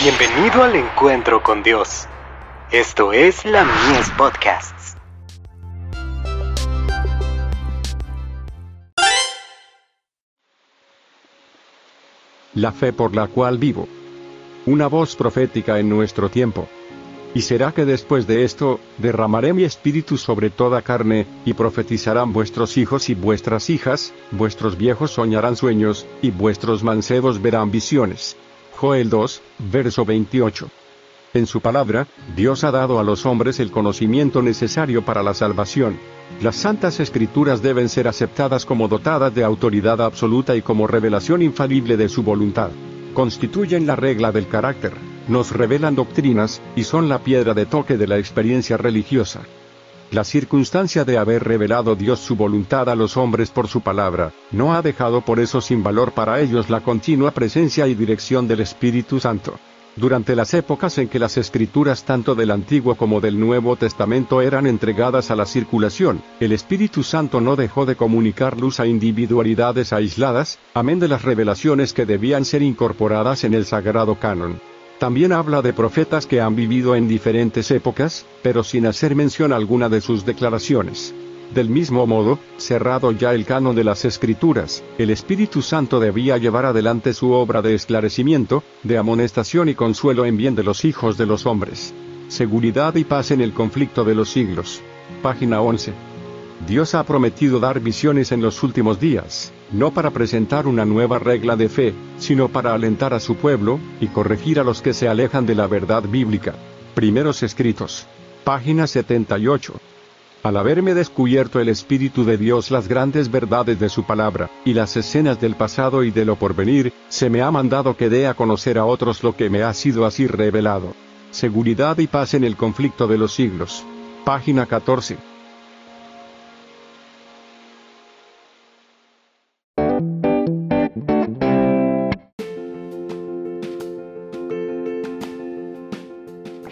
Bienvenido al encuentro con Dios. Esto es la Mies Podcasts. La fe por la cual vivo. Una voz profética en nuestro tiempo. Y será que después de esto, derramaré mi espíritu sobre toda carne, y profetizarán vuestros hijos y vuestras hijas, vuestros viejos soñarán sueños, y vuestros mancebos verán visiones. Joel 2, verso 28. En su palabra, Dios ha dado a los hombres el conocimiento necesario para la salvación. Las santas escrituras deben ser aceptadas como dotadas de autoridad absoluta y como revelación infalible de su voluntad. Constituyen la regla del carácter, nos revelan doctrinas, y son la piedra de toque de la experiencia religiosa. La circunstancia de haber revelado Dios su voluntad a los hombres por su palabra, no ha dejado por eso sin valor para ellos la continua presencia y dirección del Espíritu Santo. Durante las épocas en que las escrituras tanto del Antiguo como del Nuevo Testamento eran entregadas a la circulación, el Espíritu Santo no dejó de comunicar luz a individualidades aisladas, amén de las revelaciones que debían ser incorporadas en el sagrado canon. También habla de profetas que han vivido en diferentes épocas, pero sin hacer mención alguna de sus declaraciones. Del mismo modo, cerrado ya el canon de las Escrituras, el Espíritu Santo debía llevar adelante su obra de esclarecimiento, de amonestación y consuelo en bien de los hijos de los hombres. Seguridad y paz en el conflicto de los siglos. Página 11. Dios ha prometido dar visiones en los últimos días, no para presentar una nueva regla de fe, sino para alentar a su pueblo, y corregir a los que se alejan de la verdad bíblica. Primeros escritos. Página 78. Al haberme descubierto el Espíritu de Dios las grandes verdades de su palabra, y las escenas del pasado y de lo porvenir, se me ha mandado que dé a conocer a otros lo que me ha sido así revelado. Seguridad y paz en el conflicto de los siglos. Página 14.